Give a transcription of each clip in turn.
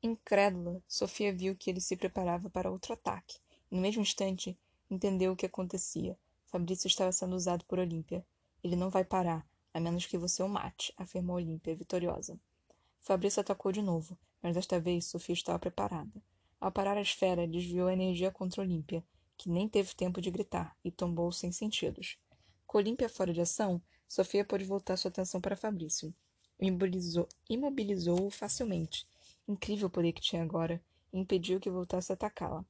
Incrédula, Sofia viu que ele se preparava para outro ataque. E, no mesmo instante, entendeu o que acontecia. Fabrício estava sendo usado por Olímpia. Ele não vai parar, a menos que você o mate, afirmou Olímpia, vitoriosa. Fabrício atacou de novo, mas desta vez Sofia estava preparada. Ao parar a esfera, desviou a energia contra Olímpia, que nem teve tempo de gritar, e tombou sem sentidos. Com Olímpia fora de ação, Sofia pôde voltar sua atenção para Fabrício. Imobilizou-o imobilizou facilmente. Incrível poder que tinha agora, e impediu que voltasse a atacá-la.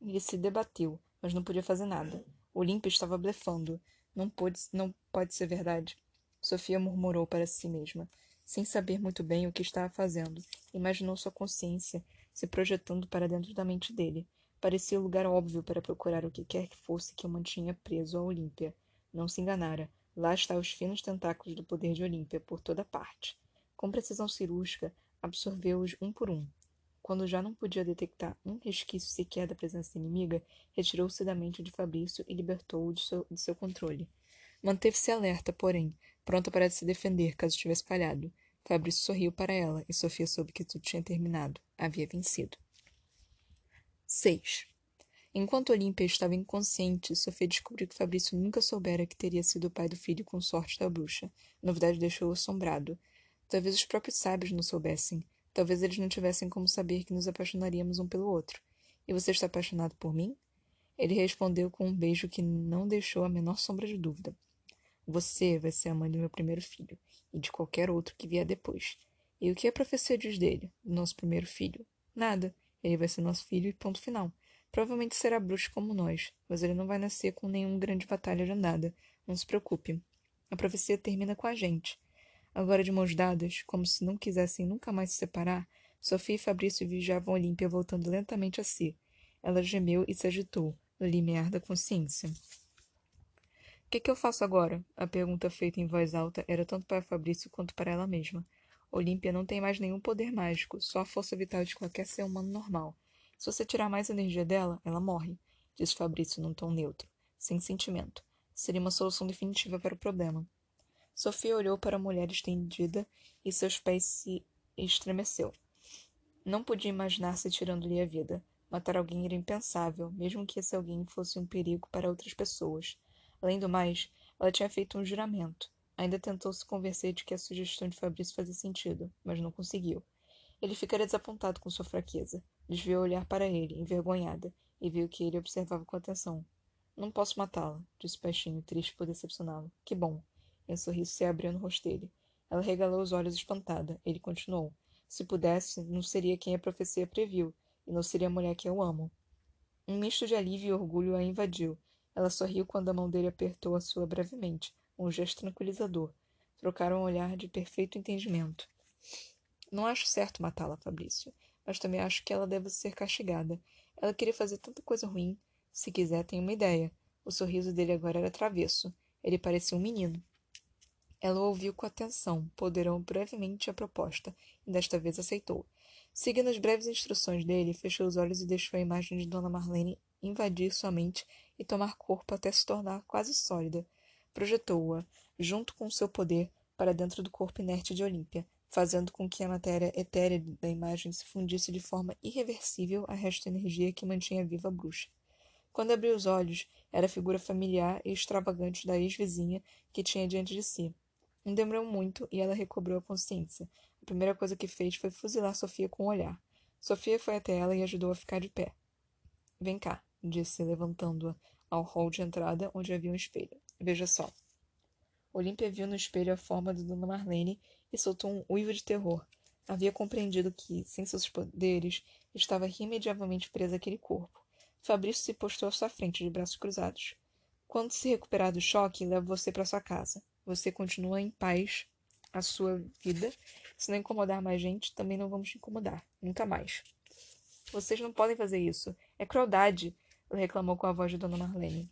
Ele se debateu, mas não podia fazer nada. Olímpia estava blefando. Não pode, não pode ser verdade. Sofia murmurou para si mesma, sem saber muito bem o que estava fazendo. Imaginou sua consciência se projetando para dentro da mente dele. Parecia o lugar óbvio para procurar o que quer que fosse que o mantinha preso a Olímpia. Não se enganara. Lá estavam os finos tentáculos do poder de Olímpia, por toda parte. Com precisão cirúrgica, absorveu-os um por um. Quando já não podia detectar um resquício sequer da presença inimiga, retirou-se da mente de Fabrício e libertou-o de de seu controle. Manteve-se alerta, porém, pronta para se defender caso tivesse falhado. Fabrício sorriu para ela e Sofia soube que tudo tinha terminado. Havia vencido. 6. Enquanto Olímpia estava inconsciente, Sofia descobriu que Fabrício nunca soubera que teria sido o pai do filho com sorte da bruxa. A novidade deixou-o assombrado. Talvez os próprios sábios não soubessem. Talvez eles não tivessem como saber que nos apaixonaríamos um pelo outro. E você está apaixonado por mim? Ele respondeu com um beijo que não deixou a menor sombra de dúvida. Você vai ser a mãe do meu primeiro filho, e de qualquer outro que vier depois. E o que a profecia diz dele, do nosso primeiro filho? Nada. Ele vai ser nosso filho e ponto final. Provavelmente será bruxo como nós, mas ele não vai nascer com nenhuma grande batalha de andada. Não se preocupe. A profecia termina com a gente. Agora de mãos dadas, como se não quisessem nunca mais se separar, Sofia e Fabrício vigiavam Olímpia voltando lentamente a si. Ela gemeu e se agitou, no limiar da consciência. O que, que eu faço agora? A pergunta feita em voz alta era tanto para Fabrício quanto para ela mesma. Olímpia não tem mais nenhum poder mágico, só a força vital de qualquer ser humano normal. Se você tirar mais energia dela, ela morre, disse Fabrício num tom neutro, sem sentimento. Seria uma solução definitiva para o problema. Sofia olhou para a mulher estendida e seus pés se estremeceu. Não podia imaginar-se tirando-lhe a vida. Matar alguém era impensável, mesmo que esse alguém fosse um perigo para outras pessoas. Além do mais, ela tinha feito um juramento. Ainda tentou se convencer de que a sugestão de Fabrício fazia sentido, mas não conseguiu. Ele ficaria desapontado com sua fraqueza. Desviou o olhar para ele, envergonhada, e viu que ele observava com atenção. Não posso matá-la, disse baixinho, triste por decepcioná-lo. Que bom. E um sorriso se abriu no rosto dele. Ela regalou os olhos espantada. Ele continuou. Se pudesse, não seria quem a profecia previu, e não seria a mulher que eu amo. Um misto de alívio e orgulho a invadiu. Ela sorriu quando a mão dele apertou a sua brevemente, um gesto tranquilizador. Trocaram um olhar de perfeito entendimento. Não acho certo matá-la, Fabrício mas também acho que ela deve ser castigada. Ela queria fazer tanta coisa ruim. Se quiser, tenho uma ideia. O sorriso dele agora era travesso. Ele parecia um menino. Ela ouviu com atenção, ponderou brevemente a proposta, e desta vez aceitou. Seguindo as breves instruções dele, fechou os olhos e deixou a imagem de Dona Marlene invadir sua mente e tomar corpo até se tornar quase sólida. Projetou-a, junto com seu poder, para dentro do corpo inerte de Olímpia, fazendo com que a matéria etérea da imagem se fundisse de forma irreversível a resto energia que mantinha viva a bruxa. Quando abriu os olhos, era a figura familiar e extravagante da ex-vizinha que tinha diante de si. Não demorou muito e ela recobrou a consciência. A primeira coisa que fez foi fuzilar Sofia com o um olhar. Sofia foi até ela e ajudou a ficar de pé. Vem cá, disse, levantando-a ao hall de entrada, onde havia um espelho. Veja só. Olímpia viu no espelho a forma de Dona Marlene e soltou um uivo de terror. Havia compreendido que, sem seus poderes, estava irremediavelmente presa àquele corpo. Fabrício se postou à sua frente, de braços cruzados. Quando se recuperar do choque, levo você para sua casa. Você continua em paz a sua vida. Se não incomodar mais gente, também não vamos te incomodar. Nunca mais. Vocês não podem fazer isso. É crueldade, reclamou com a voz de Dona Marlene.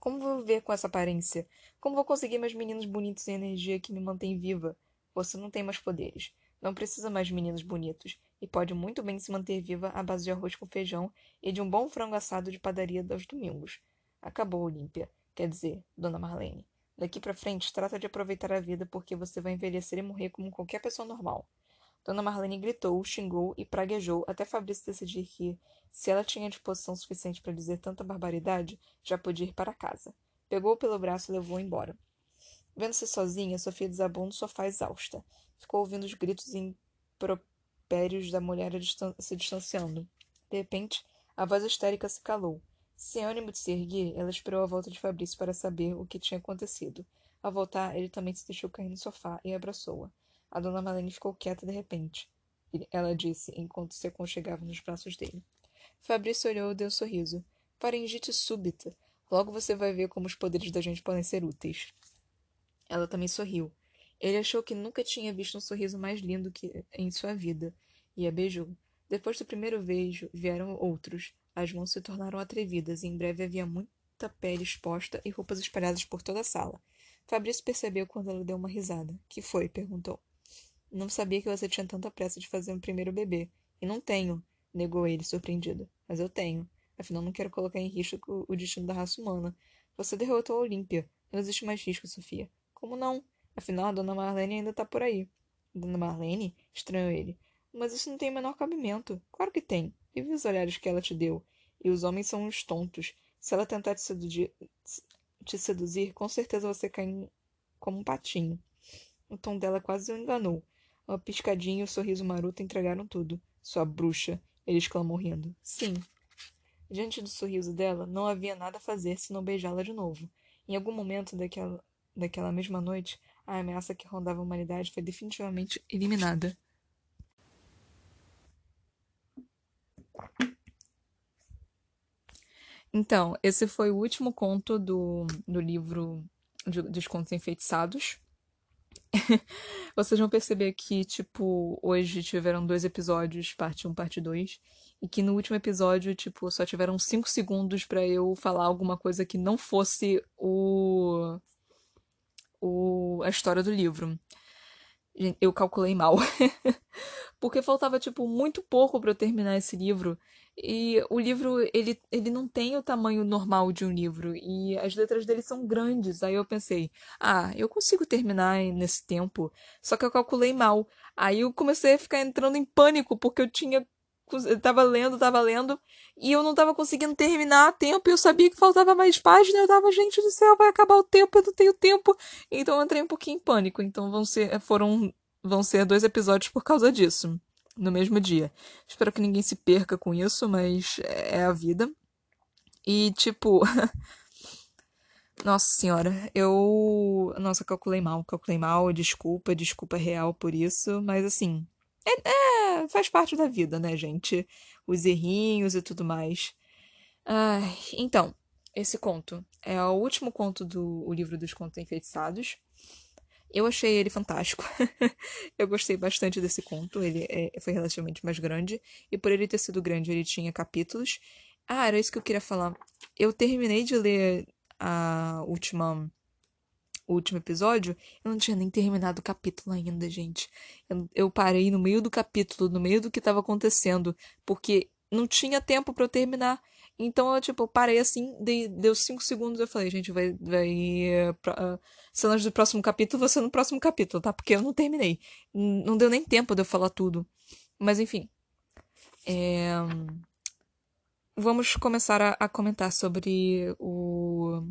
Como vou viver com essa aparência? Como vou conseguir mais meninos bonitos e energia que me mantém viva? Você não tem mais poderes. Não precisa mais de meninos bonitos. E pode muito bem se manter viva à base de arroz com feijão e de um bom frango assado de padaria aos domingos. Acabou, Olímpia. Quer dizer, Dona Marlene. Daqui para frente, trata de aproveitar a vida porque você vai envelhecer e morrer como qualquer pessoa normal. Dona Marlene gritou, xingou e praguejou até Fabrício decidir que, se ela tinha disposição suficiente para dizer tanta barbaridade, já podia ir para casa. Pegou-o pelo braço e levou-o embora. Vendo-se sozinha, Sofia desabou no sofá exausta. Ficou ouvindo os gritos impropérios da mulher se distanciando. De repente, a voz histérica se calou. Sem ânimo de se erguer, ela esperou a volta de Fabrício para saber o que tinha acontecido. Ao voltar, ele também se deixou cair no sofá e abraçou-a. A dona Malene ficou quieta de repente. Ela disse, enquanto se aconchegava nos braços dele. Fabrício olhou e deu um sorriso. Faringite súbita. Logo você vai ver como os poderes da gente podem ser úteis. Ela também sorriu. Ele achou que nunca tinha visto um sorriso mais lindo que em sua vida, e a beijou. Depois do primeiro beijo, vieram outros. As mãos se tornaram atrevidas, e em breve havia muita pele exposta e roupas espalhadas por toda a sala. Fabrício percebeu quando ela deu uma risada. Que foi? perguntou. Não sabia que você tinha tanta pressa de fazer um primeiro bebê. E não tenho, negou ele, surpreendido. Mas eu tenho. Afinal, não quero colocar em risco o destino da raça humana. Você derrotou a Olímpia. Não existe mais risco, Sofia. Como não? Afinal, a dona Marlene ainda tá por aí. Dona Marlene? Estranhou ele. Mas isso não tem o menor cabimento. Claro que tem. E vi os olhares que ela te deu. E os homens são uns tontos. Se ela tentar te seduzir, te seduzir, com certeza você cai como um patinho. O tom dela quase o enganou. Uma piscadinha e o sorriso maroto entregaram tudo. Sua bruxa, ele exclamou rindo. Sim. Diante do sorriso dela, não havia nada a fazer senão beijá-la de novo. Em algum momento daquela, daquela mesma noite, a ameaça que rondava a humanidade foi definitivamente eliminada. Então, esse foi o último conto do, do livro de, dos Contos Enfeitiçados. Vocês vão perceber que, tipo, hoje tiveram dois episódios, parte 1, parte 2, e que no último episódio, tipo, só tiveram 5 segundos para eu falar alguma coisa que não fosse o, o a história do livro. Eu calculei mal. Porque faltava, tipo, muito pouco para eu terminar esse livro. E o livro, ele, ele não tem o tamanho normal de um livro. E as letras dele são grandes. Aí eu pensei, ah, eu consigo terminar nesse tempo. Só que eu calculei mal. Aí eu comecei a ficar entrando em pânico, porque eu tinha. Tava lendo, tava lendo, e eu não tava conseguindo terminar a tempo, eu sabia que faltava mais página, eu tava, gente do céu, vai acabar o tempo, eu não tenho tempo. Então eu entrei um pouquinho em pânico. Então vão ser, foram, vão ser dois episódios por causa disso no mesmo dia. Espero que ninguém se perca com isso, mas é a vida. E, tipo. Nossa senhora, eu. Nossa, calculei mal, calculei mal, desculpa, desculpa real por isso, mas assim. É, é, faz parte da vida, né, gente? Os errinhos e tudo mais. Ai, então, esse conto é o último conto do livro dos contos enfeitiçados. Eu achei ele fantástico. eu gostei bastante desse conto. Ele é, foi relativamente mais grande. E por ele ter sido grande, ele tinha capítulos. Ah, era isso que eu queria falar. Eu terminei de ler a última. O último episódio, eu não tinha nem terminado o capítulo ainda, gente. Eu, eu parei no meio do capítulo, no meio do que estava acontecendo, porque não tinha tempo para eu terminar. Então eu, tipo, parei assim, dei, deu cinco segundos eu falei, gente, vai. vai uh, cenas do próximo capítulo, você no próximo capítulo, tá? Porque eu não terminei. Não deu nem tempo de eu falar tudo. Mas enfim. É... Vamos começar a, a comentar sobre o.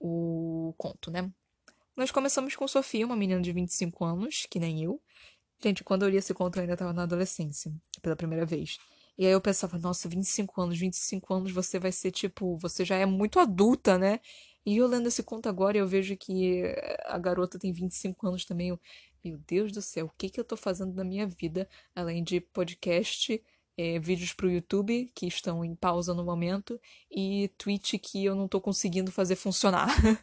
o conto, né? Nós começamos com Sofia, uma menina de 25 anos, que nem eu. Gente, quando eu li esse conto eu ainda estava na adolescência, pela primeira vez. E aí eu pensava, nossa, 25 anos, 25 anos você vai ser tipo, você já é muito adulta, né? E eu lendo esse conto agora, eu vejo que a garota tem 25 anos também. Eu, meu Deus do céu, o que, que eu tô fazendo na minha vida, além de podcast, é, vídeos pro YouTube, que estão em pausa no momento, e Twitch que eu não tô conseguindo fazer funcionar.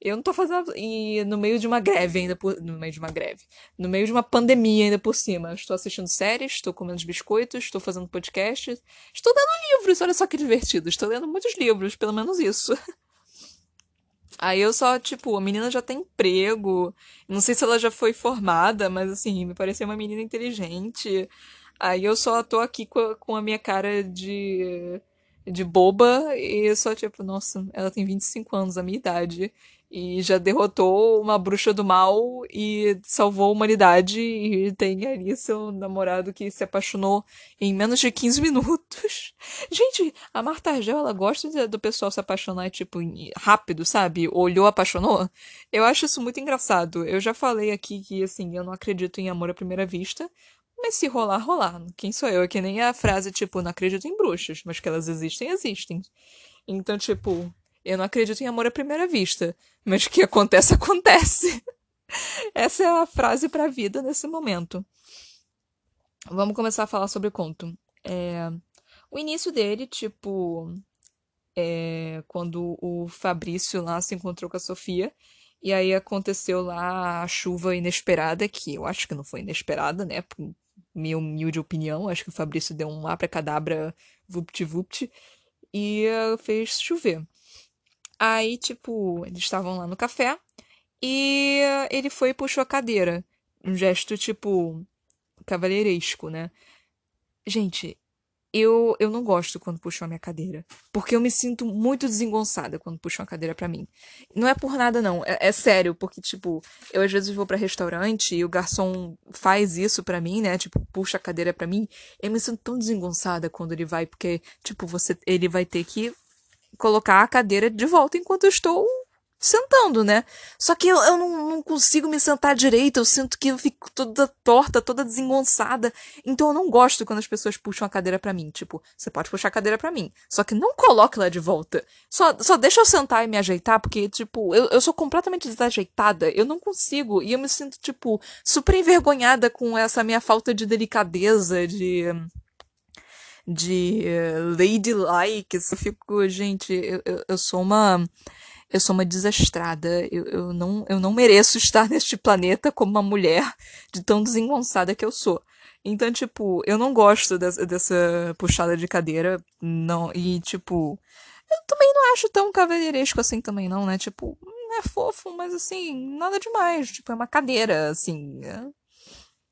Eu não tô fazendo. E no meio de uma greve ainda por. No meio de uma greve. No meio de uma pandemia ainda por cima. Estou assistindo séries, estou comendo biscoitos, estou fazendo podcast. Estou lendo livros, olha só que divertido. Estou lendo muitos livros, pelo menos isso. Aí eu só, tipo, a menina já tem emprego. Não sei se ela já foi formada, mas assim, me pareceu uma menina inteligente. Aí eu só tô aqui com a, com a minha cara de, de boba e só, tipo, nossa, ela tem 25 anos, a minha idade. e já derrotou uma bruxa do mal e salvou a humanidade e tem ali seu namorado que se apaixonou em menos de 15 minutos. Gente, a Marta Argel, ela gosta do pessoal se apaixonar, tipo, rápido, sabe? Olhou, apaixonou. Eu acho isso muito engraçado. Eu já falei aqui que, assim, eu não acredito em amor à primeira vista, mas se rolar, rolar. Quem sou eu? É que nem a frase, tipo, não acredito em bruxas, mas que elas existem, existem. Então, tipo, eu não acredito em amor à primeira vista, mas que acontece, acontece. Essa é a frase para a vida nesse momento. Vamos começar a falar sobre o conto. É, o início dele, tipo, é, quando o Fabrício lá se encontrou com a Sofia, e aí aconteceu lá a chuva inesperada, que eu acho que não foi inesperada, né? Minha humilde opinião, acho que o Fabrício deu um abracadabra vupt-vupt e fez chover. Aí, tipo, eles estavam lá no café e ele foi e puxou a cadeira. Um gesto, tipo, cavalheiresco, né? Gente, eu, eu não gosto quando puxam a minha cadeira. Porque eu me sinto muito desengonçada quando puxam a cadeira para mim. Não é por nada, não. É, é, sério, porque, tipo, eu às vezes vou para restaurante e o garçom faz isso para mim, né? Tipo, puxa a cadeira para mim. Eu me sinto tão desengonçada quando ele vai, porque, tipo, você, ele vai ter que colocar a cadeira de volta enquanto eu estou sentando, né? Só que eu, eu não, não, consigo me sentar direito, eu sinto que eu fico toda torta, toda desengonçada. Então eu não gosto quando as pessoas puxam a cadeira para mim. Tipo, você pode puxar a cadeira para mim, só que não coloque lá de volta. Só, só deixa eu sentar e me ajeitar, porque, tipo, eu, eu sou completamente desajeitada, eu não consigo. E eu me sinto, tipo, super envergonhada com essa minha falta de delicadeza, de de uh, ladylike. Eu fico, gente, eu, eu, eu, sou uma. Eu sou uma desastrada. Eu, eu, não, eu não mereço estar neste planeta como uma mulher de tão desengonçada que eu sou. Então, tipo, eu não gosto dessa, dessa puxada de cadeira. não E, tipo, eu também não acho tão cavalheiresco assim também, não, né? Tipo, é fofo, mas assim, nada demais. Tipo, é uma cadeira, assim. É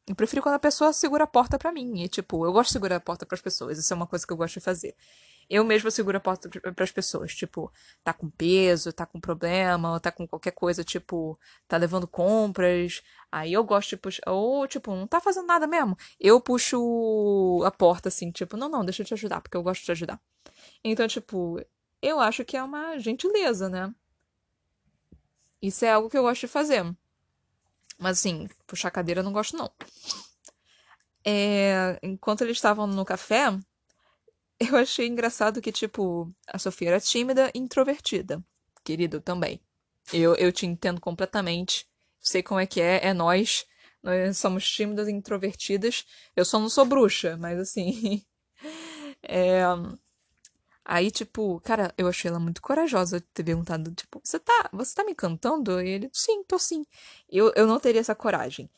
eu prefiro quando a pessoa segura a porta para mim. E, tipo, eu gosto de segurar a porta para as pessoas. Isso é uma coisa que eu gosto de fazer. Eu mesma seguro a porta para as pessoas. Tipo, tá com peso, tá com problema, ou tá com qualquer coisa, tipo, tá levando compras. Aí eu gosto de puxar. Ou, tipo, não tá fazendo nada mesmo. Eu puxo a porta assim, tipo, não, não, deixa eu te ajudar, porque eu gosto de te ajudar. Então, tipo, eu acho que é uma gentileza, né? Isso é algo que eu gosto de fazer. Mas assim, puxar cadeira eu não gosto, não. É, enquanto eles estavam no café, eu achei engraçado que, tipo, a Sofia era tímida e introvertida. Querido, também. Eu, eu te entendo completamente. Sei como é que é, é nós. Nós somos tímidas e introvertidas. Eu só não sou bruxa, mas assim. é, Aí, tipo, cara, eu achei ela muito corajosa de ter perguntado, tipo, você tá, você tá me cantando? E ele, sim, tô sim. Eu, eu não teria essa coragem.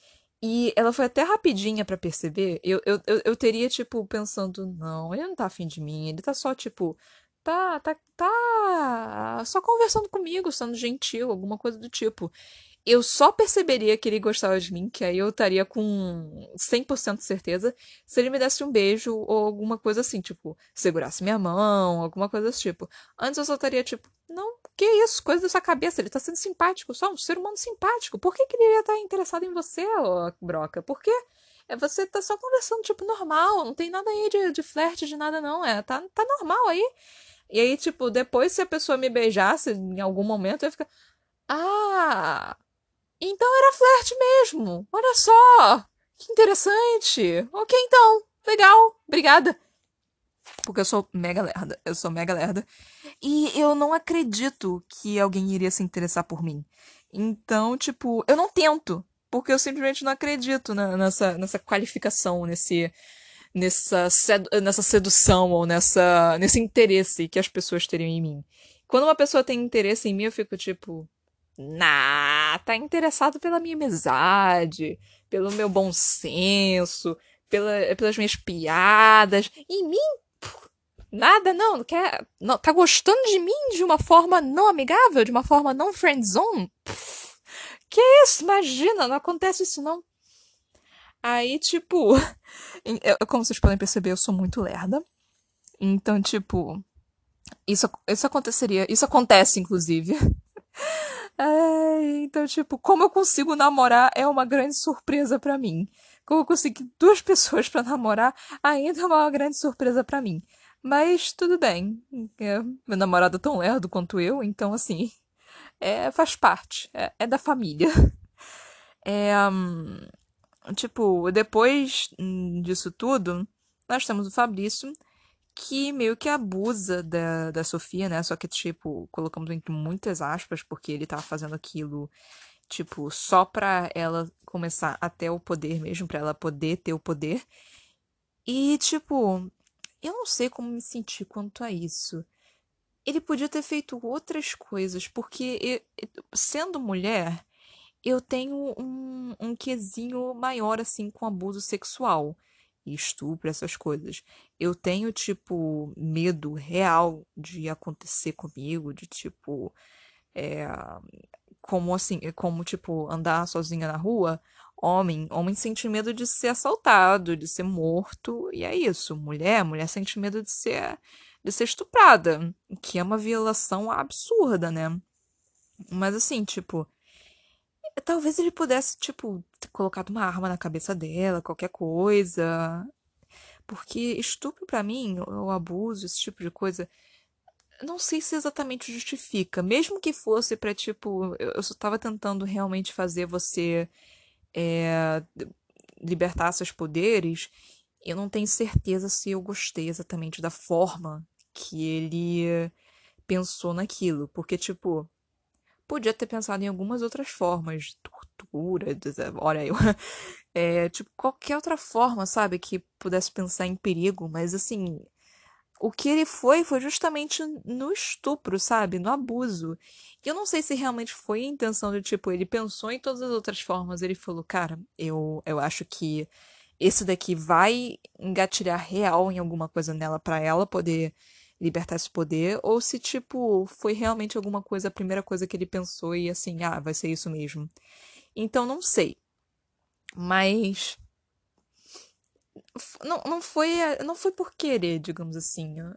E ela foi até rapidinha para perceber. Eu, eu, eu, teria, tipo, pensando, não, ele não tá afim de mim, ele tá só, tipo, tá, tá, tá só conversando comigo, sendo gentil, alguma coisa do tipo eu só perceberia que ele gostava de mim, que aí eu estaria com 100% de certeza, se ele me desse um beijo ou alguma coisa assim, tipo, segurasse minha mão, alguma coisa desse tipo. Antes eu só estaria tipo, não, que isso, coisa dessa cabeça, ele tá sendo simpático, só um ser humano simpático. Por que, que ele ia estar interessado em você, ô broca? Por quê? É, você tá só conversando, tipo, normal, não tem nada aí de, de flerte, de nada não, é, tá, tá normal aí. E aí, tipo, depois se a pessoa me beijasse em algum momento, eu ia ficar, ah, então era flerte mesmo. Olha só. Que interessante. Ok, então. Legal. Obrigada. Porque eu sou mega lerda. Eu sou mega lerda. E eu não acredito que alguém iria se interessar por mim. Então, tipo, eu não tento. Porque eu simplesmente não acredito na, nessa, nessa qualificação, nesse, nessa, sedu nessa sedução ou nessa, nesse interesse que as pessoas teriam em mim. Quando uma pessoa tem interesse em mim, eu fico tipo, Nah, tá interessado pela minha amizade, pelo meu bom senso, pela, pelas minhas piadas. Em mim? Nada, não. Quer, não. Tá gostando de mim de uma forma não amigável? De uma forma não friendzone? Que isso? Imagina, não acontece isso não. Aí, tipo, eu, como vocês podem perceber, eu sou muito lerda. Então, tipo, isso, isso aconteceria. Isso acontece, inclusive. É, então, tipo, como eu consigo namorar é uma grande surpresa para mim. Como eu consegui duas pessoas para namorar ainda é uma grande surpresa para mim. Mas tudo bem. É, meu namorado é tão lerdo quanto eu, então assim, é, faz parte. É, é da família. É, tipo, depois disso tudo, nós temos o Fabrício, que meio que abusa da, da Sofia, né? Só que, tipo, colocamos entre muitas aspas, porque ele tava fazendo aquilo, tipo, só pra ela começar a ter o poder mesmo, pra ela poder ter o poder. E, tipo, eu não sei como me sentir quanto a isso. Ele podia ter feito outras coisas, porque eu, sendo mulher, eu tenho um, um quesinho maior, assim, com abuso sexual e estupro, essas coisas. Eu tenho, tipo, medo real de acontecer comigo, de, tipo, é, como assim, como, tipo, andar sozinha na rua. Homem, homem sente medo de ser assaltado, de ser morto, e é isso. Mulher, mulher sente medo de ser, de ser estuprada, que é uma violação absurda, né? Mas assim, tipo, talvez ele pudesse, tipo, ter colocado uma arma na cabeça dela, qualquer coisa. Porque estupro para mim, o abuso, esse tipo de coisa, não sei se exatamente justifica. Mesmo que fosse para tipo, eu, eu só tava tentando realmente fazer você é, libertar seus poderes, eu não tenho certeza se eu gostei exatamente da forma que ele pensou naquilo. Porque, tipo, podia ter pensado em algumas outras formas, tortura, olha eu, é, tipo, qualquer outra forma, sabe, que pudesse pensar em perigo, mas assim, o que ele foi foi justamente no estupro, sabe, no abuso. E eu não sei se realmente foi a intenção de, tipo, ele pensou em todas as outras formas, ele falou, cara, eu, eu acho que esse daqui vai engatilhar real em alguma coisa nela para ela poder libertar esse poder, ou se, tipo, foi realmente alguma coisa, a primeira coisa que ele pensou e assim, ah, vai ser isso mesmo. Então, não sei. Mas. Não, não, foi, não foi por querer, digamos assim. Eu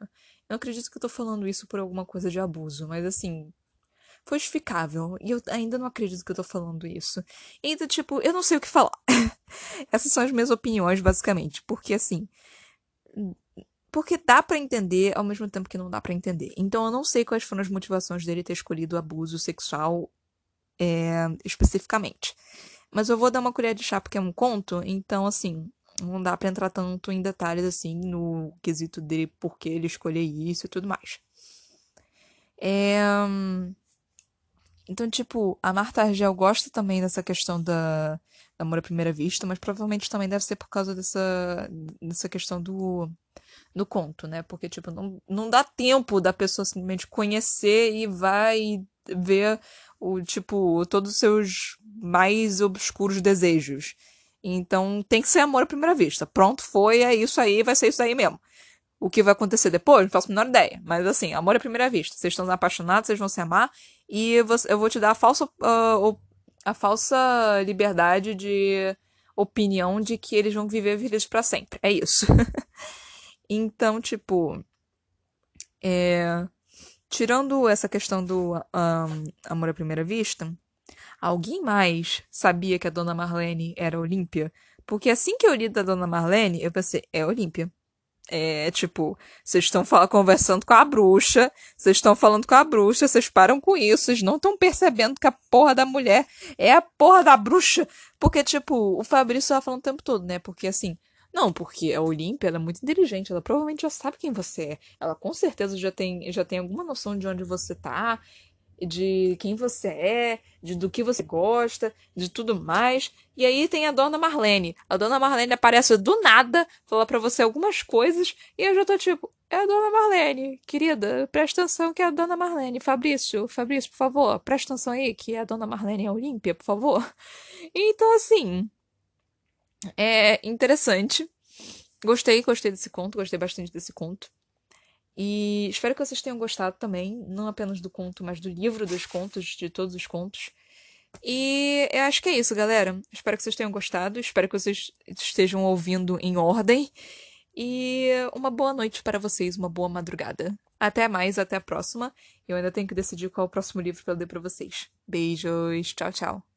não acredito que eu tô falando isso por alguma coisa de abuso, mas assim. Foi justificável. E eu ainda não acredito que eu tô falando isso. Então, tipo, eu não sei o que falar. Essas são as minhas opiniões, basicamente. Porque, assim porque dá para entender ao mesmo tempo que não dá para entender. Então eu não sei quais foram as motivações dele ter escolhido o abuso sexual é, especificamente. Mas eu vou dar uma colher de chá porque é um conto, então assim, não dá para entrar tanto em detalhes assim no quesito dele por que ele escolheu isso e tudo mais. É... Então, tipo, a Marta Argel gosta também dessa questão da amor à primeira vista, mas provavelmente também deve ser por causa dessa, dessa questão do no conto, né? Porque, tipo, não, não dá tempo da pessoa simplesmente conhecer e vai ver o, tipo, todos os seus mais obscuros desejos. Então tem que ser amor à primeira vista. Pronto, foi, é isso aí, vai ser isso aí mesmo. O que vai acontecer depois, não faço a menor ideia. Mas assim, amor à primeira vista. Vocês estão apaixonados, vocês vão se amar. E eu vou te dar a falsa, uh, a falsa liberdade de opinião de que eles vão viver felizes para sempre. É isso. Então, tipo, é, tirando essa questão do um, amor à primeira vista, alguém mais sabia que a Dona Marlene era Olímpia? Porque assim que eu li da Dona Marlene, eu pensei, é Olímpia. É, tipo, vocês estão conversando com a bruxa, vocês estão falando com a bruxa, vocês param com isso, vocês não estão percebendo que a porra da mulher é a porra da bruxa. Porque, tipo, o Fabrício tava falando o tempo todo, né? Porque, assim, não, porque a Olímpia é muito inteligente, ela provavelmente já sabe quem você é. Ela com certeza já tem, já tem alguma noção de onde você tá, de quem você é, de do que você gosta, de tudo mais. E aí tem a dona Marlene. A dona Marlene aparece do nada, fala para você algumas coisas, e eu já tô tipo, é a dona Marlene, querida, presta atenção que é a dona Marlene. Fabrício, Fabrício, por favor, presta atenção aí que é a dona Marlene é Olímpia, por favor. Então, assim, é interessante. Gostei, gostei desse conto, gostei bastante desse conto. E espero que vocês tenham gostado também, não apenas do conto, mas do livro dos contos, de todos os contos. E eu acho que é isso, galera. Espero que vocês tenham gostado, espero que vocês estejam ouvindo em ordem. E uma boa noite para vocês, uma boa madrugada. Até mais, até a próxima. Eu ainda tenho que decidir qual é o próximo livro para ler para vocês. Beijos, tchau, tchau.